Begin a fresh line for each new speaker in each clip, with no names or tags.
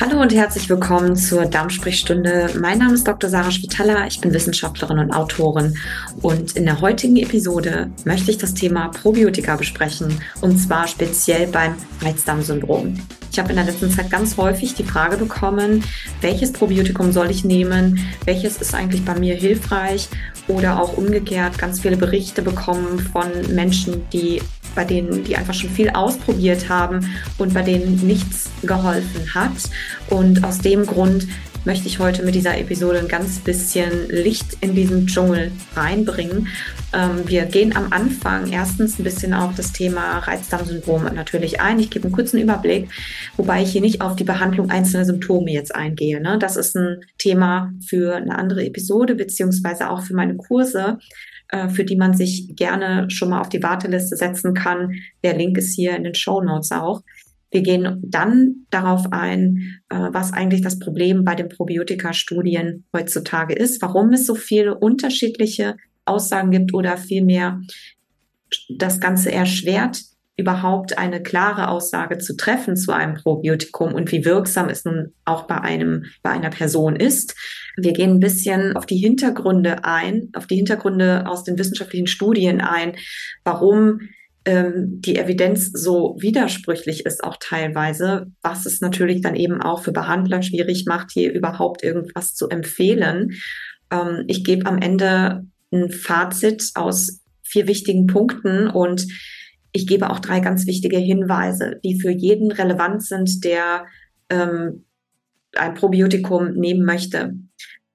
Hallo und herzlich willkommen zur Darmsprechstunde. Mein Name ist Dr. Sarah Spitaler, ich bin Wissenschaftlerin und Autorin und in der heutigen Episode möchte ich das Thema Probiotika besprechen und zwar speziell beim Reizdarmsyndrom. Ich habe in der letzten Zeit ganz häufig die Frage bekommen, welches Probiotikum soll ich nehmen, welches ist eigentlich bei mir hilfreich oder auch umgekehrt ganz viele Berichte bekommen von Menschen, die bei denen, die einfach schon viel ausprobiert haben und bei denen nichts geholfen hat. Und aus dem Grund möchte ich heute mit dieser Episode ein ganz bisschen Licht in diesen Dschungel reinbringen. Ähm, wir gehen am Anfang erstens ein bisschen auf das Thema Reizdarmsyndrom natürlich ein. Ich gebe einen kurzen Überblick, wobei ich hier nicht auf die Behandlung einzelner Symptome jetzt eingehe. Ne? Das ist ein Thema für eine andere Episode beziehungsweise auch für meine Kurse. Äh, für die man sich gerne schon mal auf die Warteliste setzen kann. Der Link ist hier in den Show Notes auch. Wir gehen dann darauf ein, äh, was eigentlich das Problem bei den Probiotika-Studien heutzutage ist, warum es so viele unterschiedliche Aussagen gibt oder vielmehr das Ganze erschwert, überhaupt eine klare Aussage zu treffen zu einem Probiotikum und wie wirksam es nun auch bei einem, bei einer Person ist. Wir gehen ein bisschen auf die Hintergründe ein, auf die Hintergründe aus den wissenschaftlichen Studien ein, warum ähm, die Evidenz so widersprüchlich ist auch teilweise, was es natürlich dann eben auch für Behandler schwierig macht, hier überhaupt irgendwas zu empfehlen. Ähm, ich gebe am Ende ein Fazit aus vier wichtigen Punkten und ich gebe auch drei ganz wichtige Hinweise, die für jeden relevant sind, der ähm, ein Probiotikum nehmen möchte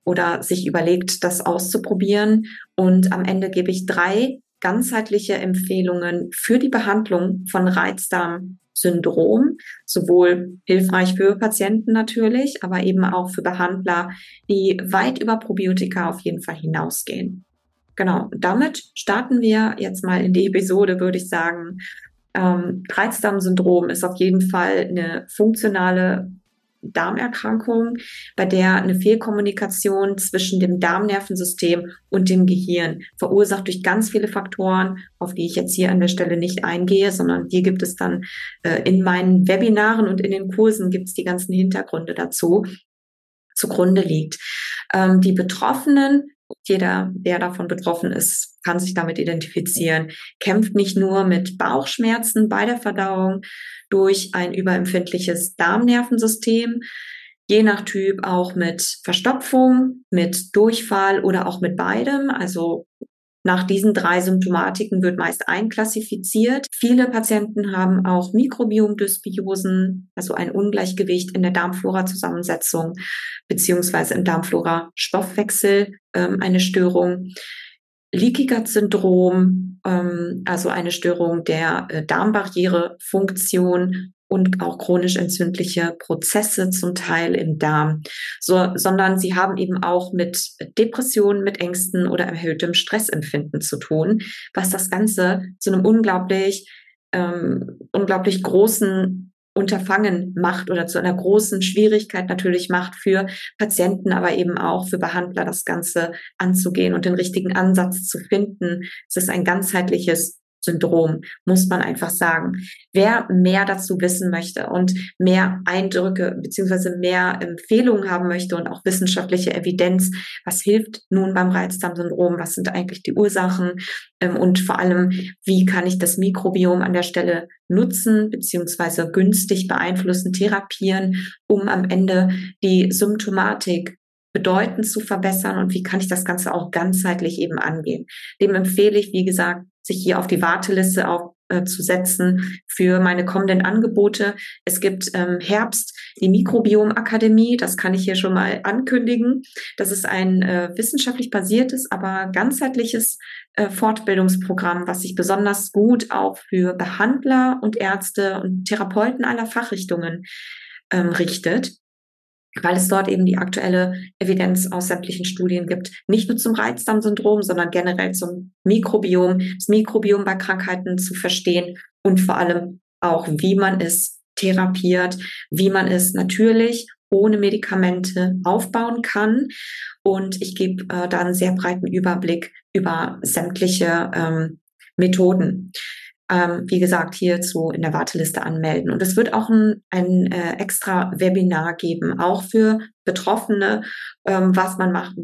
oder sich überlegt, das auszuprobieren. Und am Ende gebe ich drei ganzheitliche Empfehlungen für die Behandlung von Reizdarmsyndrom, sowohl hilfreich für Patienten natürlich, aber eben auch für Behandler, die weit über Probiotika auf jeden Fall hinausgehen. Genau, damit starten wir jetzt mal in die Episode, würde ich sagen. Ähm, Reizdarmsyndrom ist auf jeden Fall eine funktionale Darmerkrankung, bei der eine Fehlkommunikation zwischen dem Darmnervensystem und dem Gehirn verursacht durch ganz viele Faktoren, auf die ich jetzt hier an der Stelle nicht eingehe, sondern hier gibt es dann äh, in meinen Webinaren und in den Kursen gibt es die ganzen Hintergründe dazu zugrunde liegt. Ähm, die Betroffenen jeder, der davon betroffen ist, kann sich damit identifizieren, kämpft nicht nur mit Bauchschmerzen bei der Verdauung durch ein überempfindliches Darmnervensystem, je nach Typ auch mit Verstopfung, mit Durchfall oder auch mit beidem, also nach diesen drei Symptomatiken wird meist einklassifiziert. Viele Patienten haben auch Mikrobiomdysbiosen, also ein Ungleichgewicht in der Darmflora-Zusammensetzung beziehungsweise im Darmflora-Stoffwechsel ähm, eine Störung. Leaky Gut Syndrom, ähm, also eine Störung der äh, Darmbarrierefunktion und auch chronisch entzündliche Prozesse zum Teil im Darm, so, sondern sie haben eben auch mit Depressionen, mit Ängsten oder erhöhtem Stressempfinden zu tun, was das Ganze zu einem unglaublich, ähm, unglaublich großen Unterfangen macht oder zu einer großen Schwierigkeit natürlich macht für Patienten, aber eben auch für Behandler, das Ganze anzugehen und den richtigen Ansatz zu finden. Es ist ein ganzheitliches Syndrom, muss man einfach sagen. Wer mehr dazu wissen möchte und mehr Eindrücke beziehungsweise mehr Empfehlungen haben möchte und auch wissenschaftliche Evidenz, was hilft nun beim Reizdarmsyndrom, was sind eigentlich die Ursachen ähm, und vor allem, wie kann ich das Mikrobiom an der Stelle nutzen beziehungsweise günstig beeinflussen, therapieren, um am Ende die Symptomatik bedeutend zu verbessern und wie kann ich das Ganze auch ganzheitlich eben angehen. Dem empfehle ich, wie gesagt, sich hier auf die Warteliste auf, äh, zu setzen für meine kommenden Angebote. Es gibt ähm, Herbst die Mikrobiomakademie, das kann ich hier schon mal ankündigen. Das ist ein äh, wissenschaftlich basiertes, aber ganzheitliches äh, Fortbildungsprogramm, was sich besonders gut auch für Behandler und Ärzte und Therapeuten aller Fachrichtungen ähm, richtet weil es dort eben die aktuelle Evidenz aus sämtlichen Studien gibt, nicht nur zum Reizdarmsyndrom, sondern generell zum Mikrobiom, das Mikrobiom bei Krankheiten zu verstehen und vor allem auch, wie man es therapiert, wie man es natürlich ohne Medikamente aufbauen kann. Und ich gebe äh, da einen sehr breiten Überblick über sämtliche ähm, Methoden. Ähm, wie gesagt, hierzu in der Warteliste anmelden. Und es wird auch ein, ein äh, extra Webinar geben, auch für Betroffene, ähm, was man macht,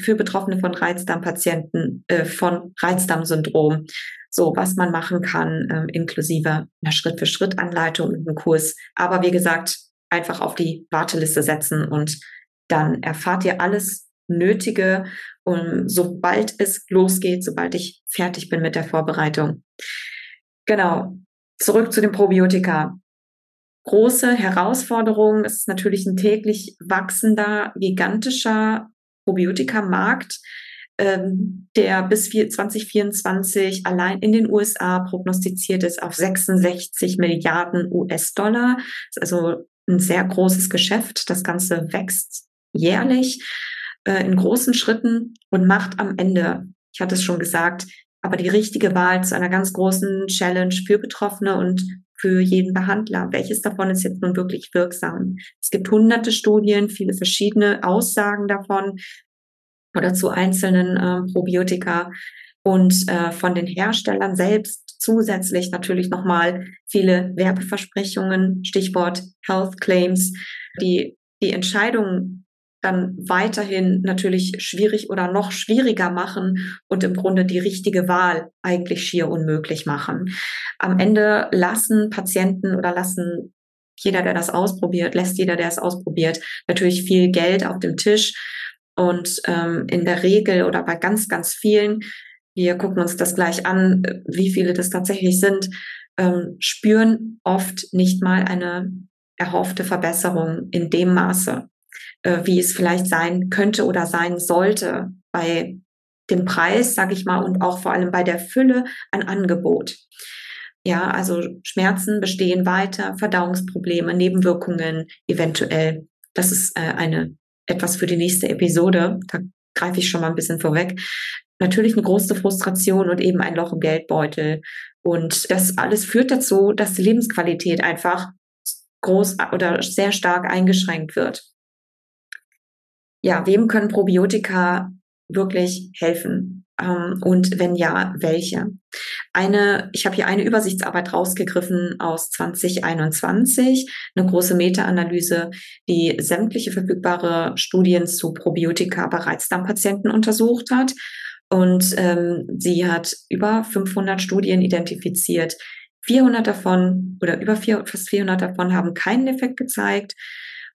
für Betroffene von Reizdarmpatienten, äh, von Reizdarmsyndrom. So, was man machen kann, ähm, inklusive einer Schritt-für-Schritt-Anleitung und einem Kurs. Aber wie gesagt, einfach auf die Warteliste setzen und dann erfahrt ihr alles Nötige, um, sobald es losgeht, sobald ich fertig bin mit der Vorbereitung. Genau. Zurück zu den Probiotika. Große Herausforderung ist natürlich ein täglich wachsender, gigantischer Probiotika-Markt, ähm, der bis 2024 allein in den USA prognostiziert ist auf 66 Milliarden US-Dollar. Also ein sehr großes Geschäft. Das Ganze wächst jährlich äh, in großen Schritten und macht am Ende, ich hatte es schon gesagt, aber die richtige Wahl zu einer ganz großen Challenge für Betroffene und für jeden Behandler. Welches davon ist jetzt nun wirklich wirksam? Es gibt hunderte Studien, viele verschiedene Aussagen davon oder zu einzelnen äh, Probiotika und äh, von den Herstellern selbst zusätzlich natürlich nochmal viele Werbeversprechungen, Stichwort Health Claims, die die Entscheidung dann weiterhin natürlich schwierig oder noch schwieriger machen und im Grunde die richtige Wahl eigentlich schier unmöglich machen. Am Ende lassen Patienten oder lassen jeder, der das ausprobiert, lässt jeder, der es ausprobiert, natürlich viel Geld auf dem Tisch. Und ähm, in der Regel oder bei ganz, ganz vielen, wir gucken uns das gleich an, wie viele das tatsächlich sind, ähm, spüren oft nicht mal eine erhoffte Verbesserung in dem Maße äh, wie es vielleicht sein könnte oder sein sollte bei dem Preis, sage ich mal, und auch vor allem bei der Fülle an Angebot. Ja, also Schmerzen bestehen weiter, Verdauungsprobleme, Nebenwirkungen eventuell. Das ist äh, eine etwas für die nächste Episode. Da greife ich schon mal ein bisschen vorweg. Natürlich eine große Frustration und eben ein Loch im Geldbeutel. Und das alles führt dazu, dass die Lebensqualität einfach groß oder sehr stark eingeschränkt wird ja, wem können Probiotika wirklich helfen? Ähm, und wenn ja, welche? Eine, ich habe hier eine Übersichtsarbeit rausgegriffen aus 2021, eine große Meta-Analyse, die sämtliche verfügbare Studien zu Probiotika bei Reizdarmpatienten untersucht hat. Und ähm, sie hat über 500 Studien identifiziert. 400 davon oder über vier, fast 400 davon haben keinen Effekt gezeigt.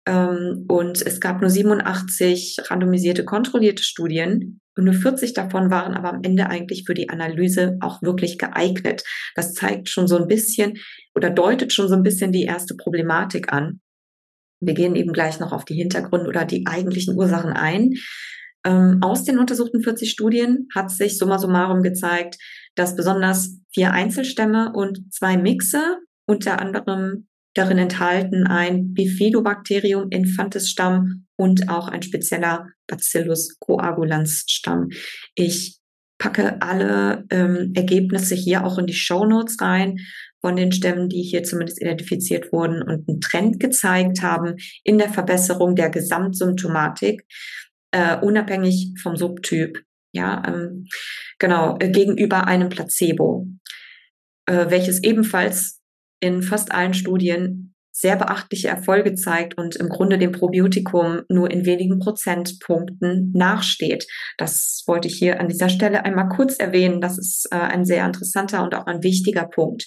Ähm, und es gab nur 87 randomisierte, kontrollierte Studien. Und nur 40 davon waren aber am Ende eigentlich für die Analyse auch wirklich geeignet. Das zeigt schon so ein bisschen oder deutet schon so ein bisschen die erste Problematik an. Wir gehen eben gleich noch auf die Hintergründe oder die eigentlichen Ursachen ein. Ähm, aus den untersuchten 40 Studien hat sich summa summarum gezeigt, dass besonders vier Einzelstämme und zwei Mixe, unter anderem darin enthalten ein Bifidobacterium infantis Stamm und auch ein spezieller Bacillus coagulans Stamm. Ich packe alle ähm, Ergebnisse hier auch in die Show Notes rein von den Stämmen, die hier zumindest identifiziert wurden und einen Trend gezeigt haben in der Verbesserung der Gesamtsymptomatik, äh, unabhängig vom Subtyp. Ja, ähm, genau, äh, gegenüber einem Placebo, äh, welches ebenfalls in fast allen Studien sehr beachtliche Erfolge zeigt und im Grunde dem Probiotikum nur in wenigen Prozentpunkten nachsteht. Das wollte ich hier an dieser Stelle einmal kurz erwähnen. Das ist äh, ein sehr interessanter und auch ein wichtiger Punkt.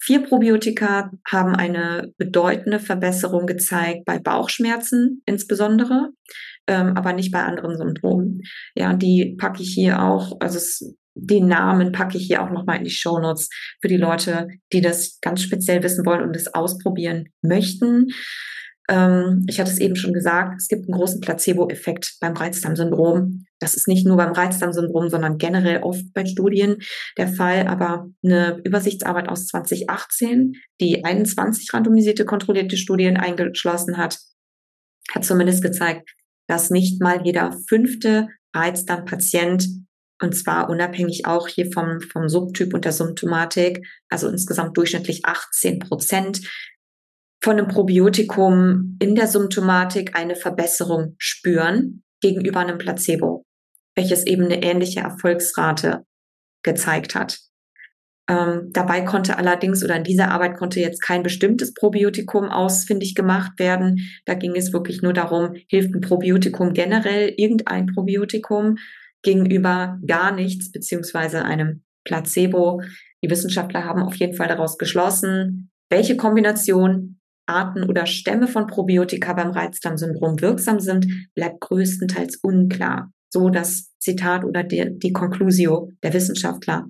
Vier Probiotika haben eine bedeutende Verbesserung gezeigt bei Bauchschmerzen insbesondere, ähm, aber nicht bei anderen Symptomen. Ja, die packe ich hier auch. Also es den Namen packe ich hier auch nochmal in die Show Notes für die Leute, die das ganz speziell wissen wollen und es ausprobieren möchten. Ähm, ich hatte es eben schon gesagt, es gibt einen großen Placebo-Effekt beim Reizdarmsyndrom. Das ist nicht nur beim Reizdarmsyndrom, sondern generell oft bei Studien der Fall. Aber eine Übersichtsarbeit aus 2018, die 21 randomisierte kontrollierte Studien eingeschlossen hat, hat zumindest gezeigt, dass nicht mal jeder fünfte Reizdarmpatient und zwar unabhängig auch hier vom, vom Subtyp und der Symptomatik, also insgesamt durchschnittlich 18 Prozent von einem Probiotikum in der Symptomatik eine Verbesserung spüren gegenüber einem Placebo, welches eben eine ähnliche Erfolgsrate gezeigt hat. Ähm, dabei konnte allerdings oder in dieser Arbeit konnte jetzt kein bestimmtes Probiotikum ausfindig gemacht werden. Da ging es wirklich nur darum, hilft ein Probiotikum generell, irgendein Probiotikum gegenüber gar nichts, beziehungsweise einem Placebo. Die Wissenschaftler haben auf jeden Fall daraus geschlossen, welche Kombination Arten oder Stämme von Probiotika beim Reizdarmsyndrom wirksam sind, bleibt größtenteils unklar. So das Zitat oder die, die Conclusio der Wissenschaftler.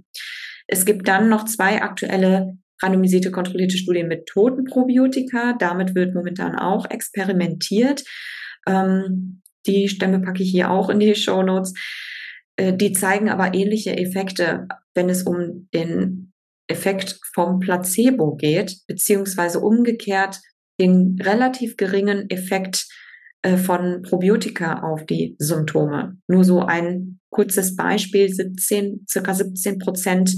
Es gibt dann noch zwei aktuelle randomisierte kontrollierte Studien mit toten Probiotika. Damit wird momentan auch experimentiert. Ähm, die Stämme packe ich hier auch in die Show Notes. Äh, die zeigen aber ähnliche Effekte, wenn es um den Effekt vom Placebo geht, beziehungsweise umgekehrt den relativ geringen Effekt äh, von Probiotika auf die Symptome. Nur so ein kurzes Beispiel, 17, circa 17 Prozent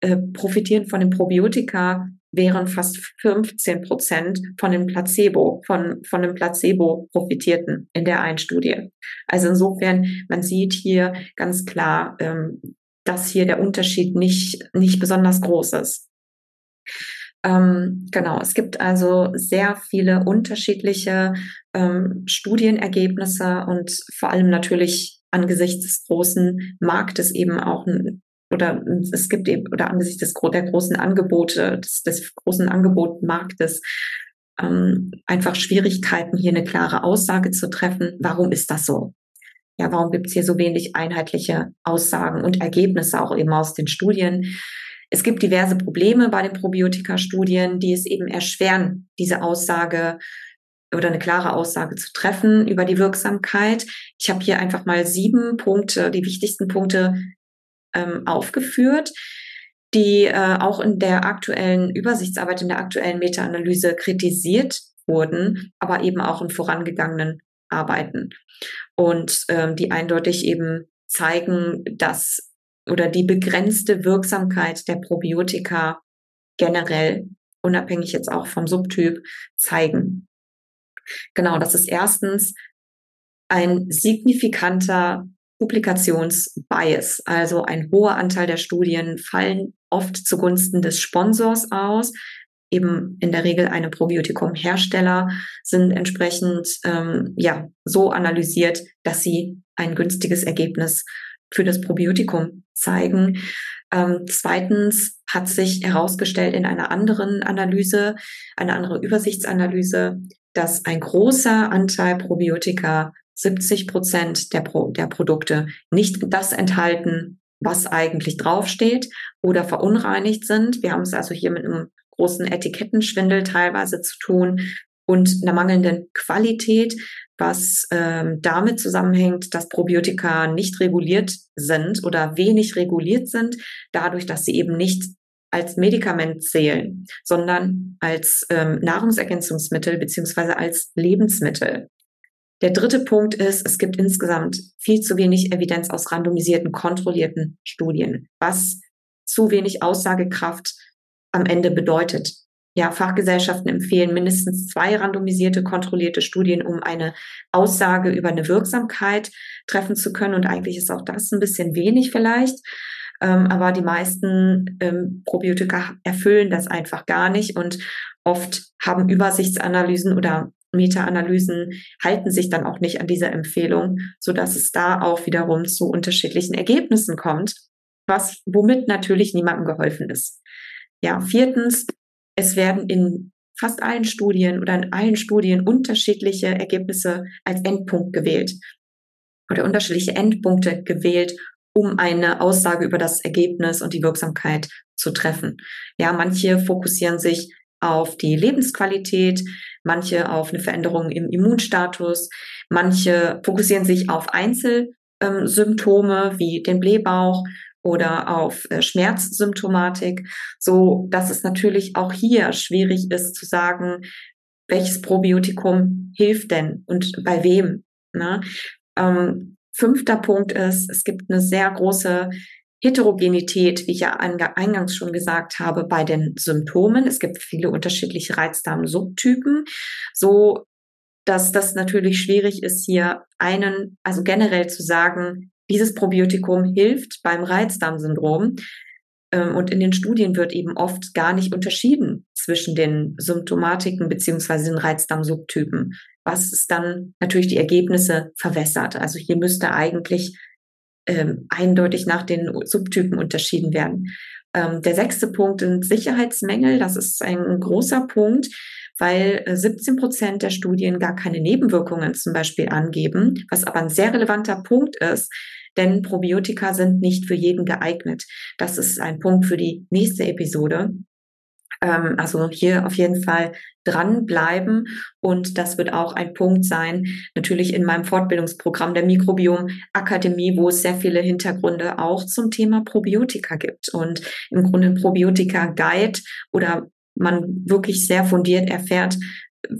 äh, profitieren von den Probiotika, während fast 15 Prozent von dem Placebo, von, von dem Placebo profitierten in der einen Studie. Also insofern, man sieht hier ganz klar, ähm, dass hier der Unterschied nicht, nicht besonders groß ist. Ähm, genau, es gibt also sehr viele unterschiedliche ähm, Studienergebnisse und vor allem natürlich angesichts des großen Marktes eben auch ein oder es gibt eben, oder angesichts des, der großen Angebote, des, des großen Angebotmarktes, ähm, einfach Schwierigkeiten, hier eine klare Aussage zu treffen. Warum ist das so? Ja, warum gibt es hier so wenig einheitliche Aussagen und Ergebnisse auch eben aus den Studien? Es gibt diverse Probleme bei den Probiotika-Studien, die es eben erschweren, diese Aussage oder eine klare Aussage zu treffen über die Wirksamkeit. Ich habe hier einfach mal sieben Punkte, die wichtigsten Punkte ähm, aufgeführt, die äh, auch in der aktuellen Übersichtsarbeit, in der aktuellen Meta-Analyse kritisiert wurden, aber eben auch in vorangegangenen Arbeiten. Und ähm, die eindeutig eben zeigen, dass oder die begrenzte Wirksamkeit der Probiotika generell, unabhängig jetzt auch vom Subtyp, zeigen. Genau, das ist erstens ein signifikanter Publikationsbias, also ein hoher Anteil der Studien fallen oft zugunsten des Sponsors aus. Eben in der Regel eine Probiotikum-Hersteller sind entsprechend ähm, ja so analysiert, dass sie ein günstiges Ergebnis für das Probiotikum zeigen. Ähm, zweitens hat sich herausgestellt in einer anderen Analyse, eine andere Übersichtsanalyse, dass ein großer Anteil Probiotika, 70 Prozent der, Pro der Produkte, nicht das enthalten, was eigentlich draufsteht oder verunreinigt sind. Wir haben es also hier mit einem großen Etikettenschwindel teilweise zu tun und einer mangelnden Qualität, was ähm, damit zusammenhängt, dass Probiotika nicht reguliert sind oder wenig reguliert sind, dadurch, dass sie eben nicht als Medikament zählen, sondern als ähm, Nahrungsergänzungsmittel beziehungsweise als Lebensmittel. Der dritte Punkt ist, es gibt insgesamt viel zu wenig Evidenz aus randomisierten, kontrollierten Studien, was zu wenig Aussagekraft am Ende bedeutet. Ja, Fachgesellschaften empfehlen mindestens zwei randomisierte, kontrollierte Studien, um eine Aussage über eine Wirksamkeit treffen zu können. Und eigentlich ist auch das ein bisschen wenig vielleicht. Ähm, aber die meisten ähm, Probiotika erfüllen das einfach gar nicht und oft haben Übersichtsanalysen oder Meta-Analysen halten sich dann auch nicht an diese Empfehlung, so dass es da auch wiederum zu unterschiedlichen Ergebnissen kommt, was womit natürlich niemandem geholfen ist. Ja, viertens, es werden in fast allen Studien oder in allen Studien unterschiedliche Ergebnisse als Endpunkt gewählt oder unterschiedliche Endpunkte gewählt, um eine Aussage über das Ergebnis und die Wirksamkeit zu treffen. Ja, manche fokussieren sich auf die Lebensqualität, manche auf eine Veränderung im Immunstatus, manche fokussieren sich auf Einzelsymptome wie den Blähbauch, oder auf äh, Schmerzsymptomatik, so dass es natürlich auch hier schwierig ist zu sagen, welches Probiotikum hilft denn und bei wem. Ne? Ähm, fünfter Punkt ist, es gibt eine sehr große Heterogenität, wie ich ja eingangs schon gesagt habe, bei den Symptomen. Es gibt viele unterschiedliche Reizdarm-Subtypen, so dass das natürlich schwierig ist, hier einen, also generell zu sagen, dieses Probiotikum hilft beim Reizdarmsyndrom. Ähm, und in den Studien wird eben oft gar nicht unterschieden zwischen den Symptomatiken beziehungsweise den Reizdarmsubtypen, was es dann natürlich die Ergebnisse verwässert. Also hier müsste eigentlich ähm, eindeutig nach den Subtypen unterschieden werden. Ähm, der sechste Punkt sind Sicherheitsmängel. Das ist ein großer Punkt, weil 17 äh, Prozent der Studien gar keine Nebenwirkungen zum Beispiel angeben, was aber ein sehr relevanter Punkt ist, denn Probiotika sind nicht für jeden geeignet. Das ist ein Punkt für die nächste Episode. Ähm, also hier auf jeden Fall dranbleiben und das wird auch ein Punkt sein, natürlich in meinem Fortbildungsprogramm der Mikrobiom Akademie, wo es sehr viele Hintergründe auch zum Thema Probiotika gibt und im Grunde Probiotika Guide oder man wirklich sehr fundiert erfährt,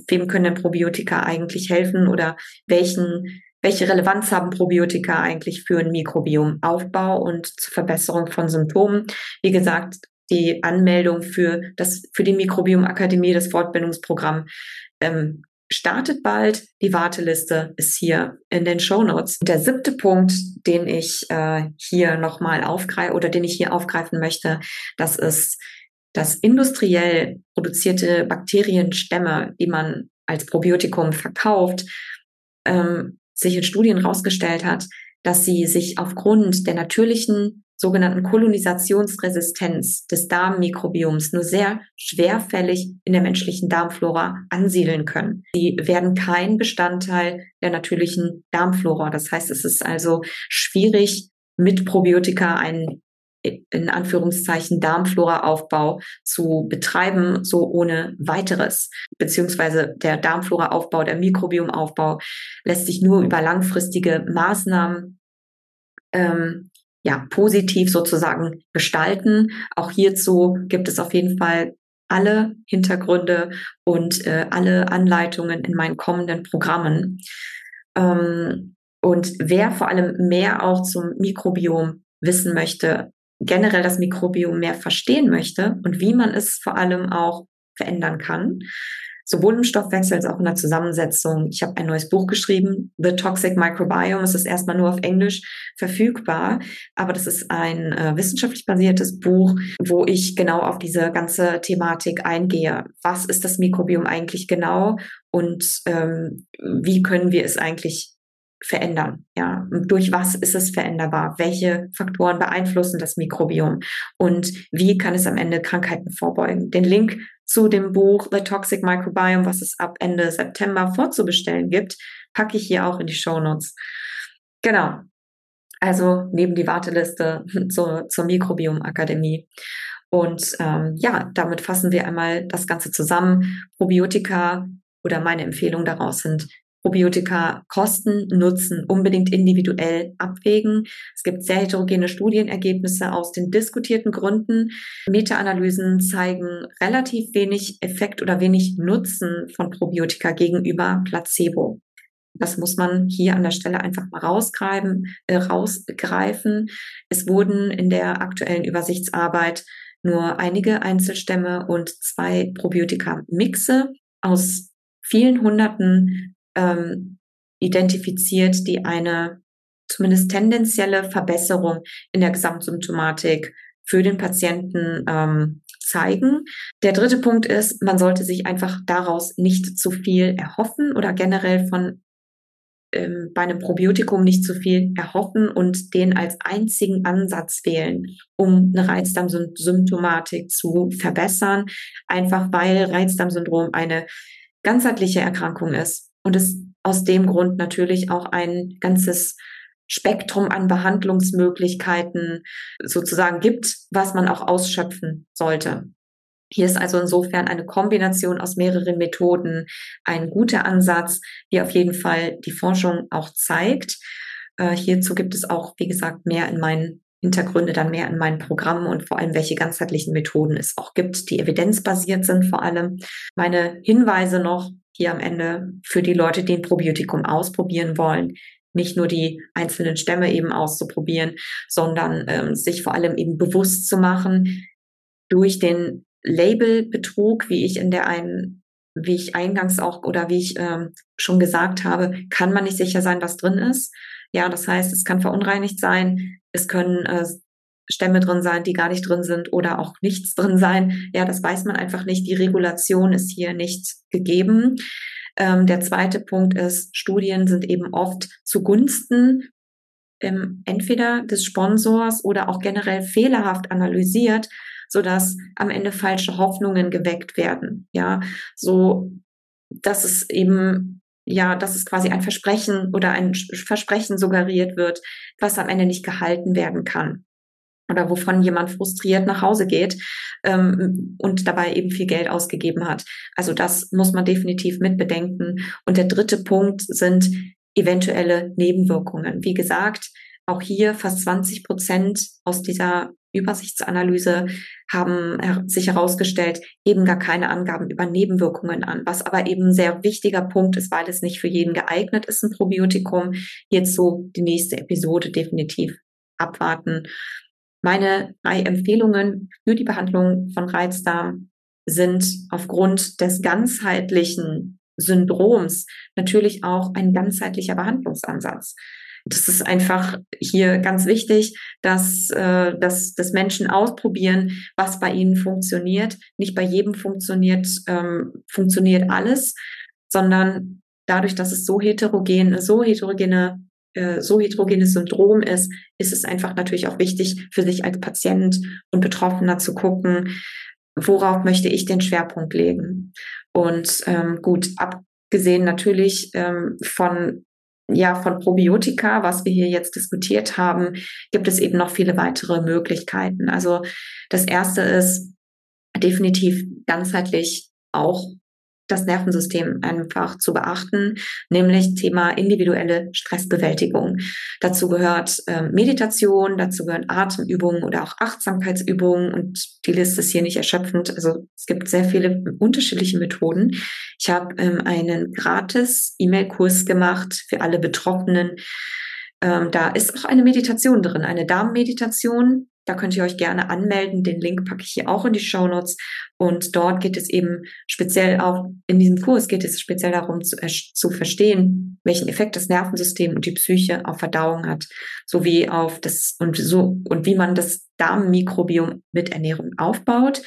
wem können denn Probiotika eigentlich helfen oder welchen welche Relevanz haben Probiotika eigentlich für einen Mikrobiomaufbau und zur Verbesserung von Symptomen? Wie gesagt, die Anmeldung für das für die Mikrobiomakademie, das Fortbildungsprogramm ähm, startet bald. Die Warteliste ist hier in den Show Notes. Der siebte Punkt, den ich äh, hier nochmal aufgreife oder den ich hier aufgreifen möchte, das ist, dass industriell produzierte Bakterienstämme, die man als Probiotikum verkauft, ähm, sich in Studien herausgestellt hat, dass sie sich aufgrund der natürlichen sogenannten Kolonisationsresistenz des Darmmikrobioms nur sehr schwerfällig in der menschlichen Darmflora ansiedeln können. Sie werden kein Bestandteil der natürlichen Darmflora. Das heißt, es ist also schwierig, mit Probiotika einen in Anführungszeichen Darmflora-Aufbau zu betreiben, so ohne weiteres. Beziehungsweise der Darmflora-Aufbau, der Mikrobiomaufbau lässt sich nur über langfristige Maßnahmen ähm, ja, positiv sozusagen gestalten. Auch hierzu gibt es auf jeden Fall alle Hintergründe und äh, alle Anleitungen in meinen kommenden Programmen. Ähm, und wer vor allem mehr auch zum Mikrobiom wissen möchte, generell das Mikrobiom mehr verstehen möchte und wie man es vor allem auch verändern kann, sowohl im Stoffwechsel als auch in der Zusammensetzung. Ich habe ein neues Buch geschrieben, The Toxic Microbiome. Es ist erstmal nur auf Englisch verfügbar, aber das ist ein äh, wissenschaftlich basiertes Buch, wo ich genau auf diese ganze Thematik eingehe. Was ist das Mikrobiom eigentlich genau und ähm, wie können wir es eigentlich verändern? Ja, und durch was ist es veränderbar? Welche Faktoren beeinflussen das Mikrobiom? Und wie kann es am Ende Krankheiten vorbeugen? Den Link zu dem Buch The Toxic Microbiome, was es ab Ende September vorzubestellen gibt, packe ich hier auch in die Show Notes. Genau. Also neben die Warteliste zur, zur Mikrobiom Akademie. Und ähm, ja, damit fassen wir einmal das Ganze zusammen. Probiotika oder meine Empfehlung daraus sind Probiotika Kosten, Nutzen unbedingt individuell abwägen. Es gibt sehr heterogene Studienergebnisse aus den diskutierten Gründen. Meta-Analysen zeigen relativ wenig Effekt oder wenig Nutzen von Probiotika gegenüber Placebo. Das muss man hier an der Stelle einfach mal rausgreifen, äh, rausgreifen. Es wurden in der aktuellen Übersichtsarbeit nur einige Einzelstämme und zwei Probiotika-Mixe aus vielen hunderten ähm, identifiziert, die eine zumindest tendenzielle Verbesserung in der Gesamtsymptomatik für den Patienten ähm, zeigen. Der dritte Punkt ist, man sollte sich einfach daraus nicht zu viel erhoffen oder generell von ähm, bei einem Probiotikum nicht zu viel erhoffen und den als einzigen Ansatz wählen, um eine Reizdarmsymptomatik zu verbessern, einfach weil Reizdarmsyndrom eine ganzheitliche Erkrankung ist und es aus dem Grund natürlich auch ein ganzes Spektrum an Behandlungsmöglichkeiten sozusagen gibt, was man auch ausschöpfen sollte. Hier ist also insofern eine Kombination aus mehreren Methoden ein guter Ansatz, wie auf jeden Fall die Forschung auch zeigt. Äh, hierzu gibt es auch, wie gesagt, mehr in meinen Hintergründe, dann mehr in meinen Programmen und vor allem, welche ganzheitlichen Methoden es auch gibt, die evidenzbasiert sind vor allem. Meine Hinweise noch, hier am Ende für die Leute, die ein Probiotikum ausprobieren wollen, nicht nur die einzelnen Stämme eben auszuprobieren, sondern ähm, sich vor allem eben bewusst zu machen, durch den Labelbetrug, wie ich in der einen, wie ich eingangs auch oder wie ich ähm, schon gesagt habe, kann man nicht sicher sein, was drin ist. Ja, das heißt, es kann verunreinigt sein, es können äh, Stämme drin sein, die gar nicht drin sind oder auch nichts drin sein. Ja, das weiß man einfach nicht. Die Regulation ist hier nicht gegeben. Ähm, der zweite Punkt ist, Studien sind eben oft zugunsten ähm, entweder des Sponsors oder auch generell fehlerhaft analysiert, so dass am Ende falsche Hoffnungen geweckt werden. Ja, so dass es eben ja, dass es quasi ein Versprechen oder ein Versprechen suggeriert wird, was am Ende nicht gehalten werden kann oder wovon jemand frustriert nach Hause geht ähm, und dabei eben viel Geld ausgegeben hat. Also das muss man definitiv mit bedenken. Und der dritte Punkt sind eventuelle Nebenwirkungen. Wie gesagt, auch hier fast 20 Prozent aus dieser Übersichtsanalyse haben sich herausgestellt, eben gar keine Angaben über Nebenwirkungen an, was aber eben ein sehr wichtiger Punkt ist, weil es nicht für jeden geeignet ist, ein Probiotikum. So die nächste Episode definitiv abwarten. Meine drei Empfehlungen für die Behandlung von Reizdarm sind aufgrund des ganzheitlichen Syndroms natürlich auch ein ganzheitlicher Behandlungsansatz das ist einfach hier ganz wichtig, dass, äh, dass, dass Menschen ausprobieren, was bei ihnen funktioniert. Nicht bei jedem funktioniert, ähm, funktioniert alles, sondern dadurch, dass es so heterogen, so heterogene äh, so heterogenes Syndrom ist, ist es einfach natürlich auch wichtig für sich als Patient und Betroffener zu gucken, worauf möchte ich den Schwerpunkt legen. Und ähm, gut, abgesehen natürlich ähm, von ja, von Probiotika, was wir hier jetzt diskutiert haben, gibt es eben noch viele weitere Möglichkeiten. Also das erste ist definitiv ganzheitlich auch das Nervensystem einfach zu beachten, nämlich Thema individuelle Stressbewältigung. Dazu gehört äh, Meditation, dazu gehören Atemübungen oder auch Achtsamkeitsübungen und die Liste ist hier nicht erschöpfend. Also es gibt sehr viele unterschiedliche Methoden. Ich habe ähm, einen gratis E-Mail-Kurs gemacht für alle Betroffenen. Ähm, da ist auch eine Meditation drin, eine Darmmeditation, da könnt ihr euch gerne anmelden. Den Link packe ich hier auch in die Show Notes. Und dort geht es eben speziell auch, in diesem Kurs geht es speziell darum zu, zu verstehen, welchen Effekt das Nervensystem und die Psyche auf Verdauung hat, sowie auf das und so und wie man das Darmmikrobiom mit Ernährung aufbaut.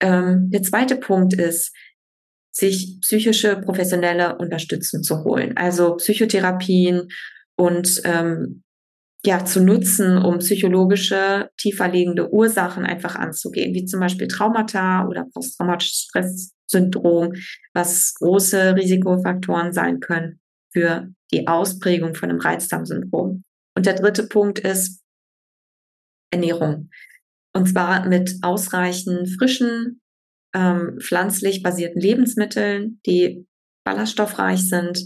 Ähm, der zweite Punkt ist, sich psychische professionelle Unterstützung zu holen, also Psychotherapien und ähm, ja, zu nutzen, um psychologische, tiefer liegende Ursachen einfach anzugehen, wie zum Beispiel Traumata oder posttraumatisches Stresssyndrom, was große Risikofaktoren sein können für die Ausprägung von einem Reizdarmsyndrom. Und der dritte Punkt ist Ernährung. Und zwar mit ausreichend frischen, ähm, pflanzlich basierten Lebensmitteln, die ballaststoffreich sind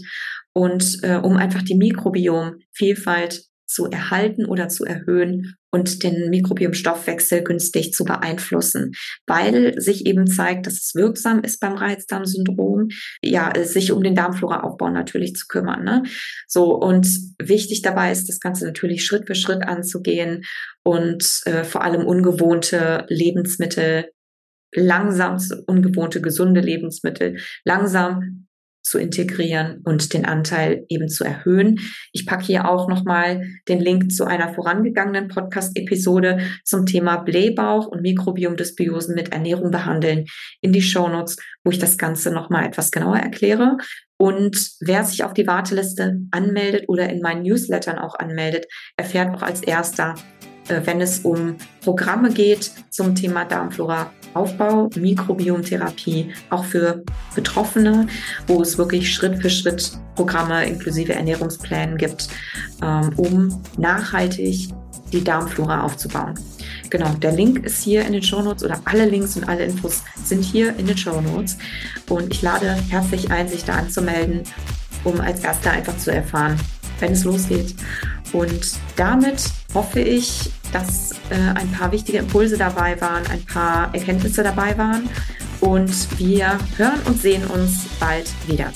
und äh, um einfach die Mikrobiomvielfalt zu erhalten oder zu erhöhen und den Mikrobiomstoffwechsel günstig zu beeinflussen, weil sich eben zeigt, dass es wirksam ist beim Reizdarmsyndrom, ja, sich um den Darmfloraaufbau natürlich zu kümmern. Ne? So, und wichtig dabei ist, das Ganze natürlich Schritt für Schritt anzugehen und äh, vor allem ungewohnte Lebensmittel langsam ungewohnte gesunde Lebensmittel langsam zu integrieren und den Anteil eben zu erhöhen. Ich packe hier auch nochmal den Link zu einer vorangegangenen Podcast-Episode zum Thema Blähbauch und Mikrobiomdysbiosen mit Ernährung behandeln in die Shownotes, wo ich das Ganze nochmal etwas genauer erkläre. Und wer sich auf die Warteliste anmeldet oder in meinen Newslettern auch anmeldet, erfährt auch als erster, äh, wenn es um Programme geht zum Thema Darmflora Aufbau, Mikrobiomtherapie, auch für Betroffene, wo es wirklich Schritt für Schritt Programme inklusive Ernährungsplänen gibt, ähm, um nachhaltig die Darmflora aufzubauen. Genau, der Link ist hier in den Show Notes oder alle Links und alle Infos sind hier in den Show Notes. Und ich lade herzlich ein, sich da anzumelden, um als Erster einfach zu erfahren, wenn es losgeht. Und damit hoffe ich, dass äh, ein paar wichtige Impulse dabei waren, ein paar Erkenntnisse dabei waren. Und wir hören und sehen uns bald wieder.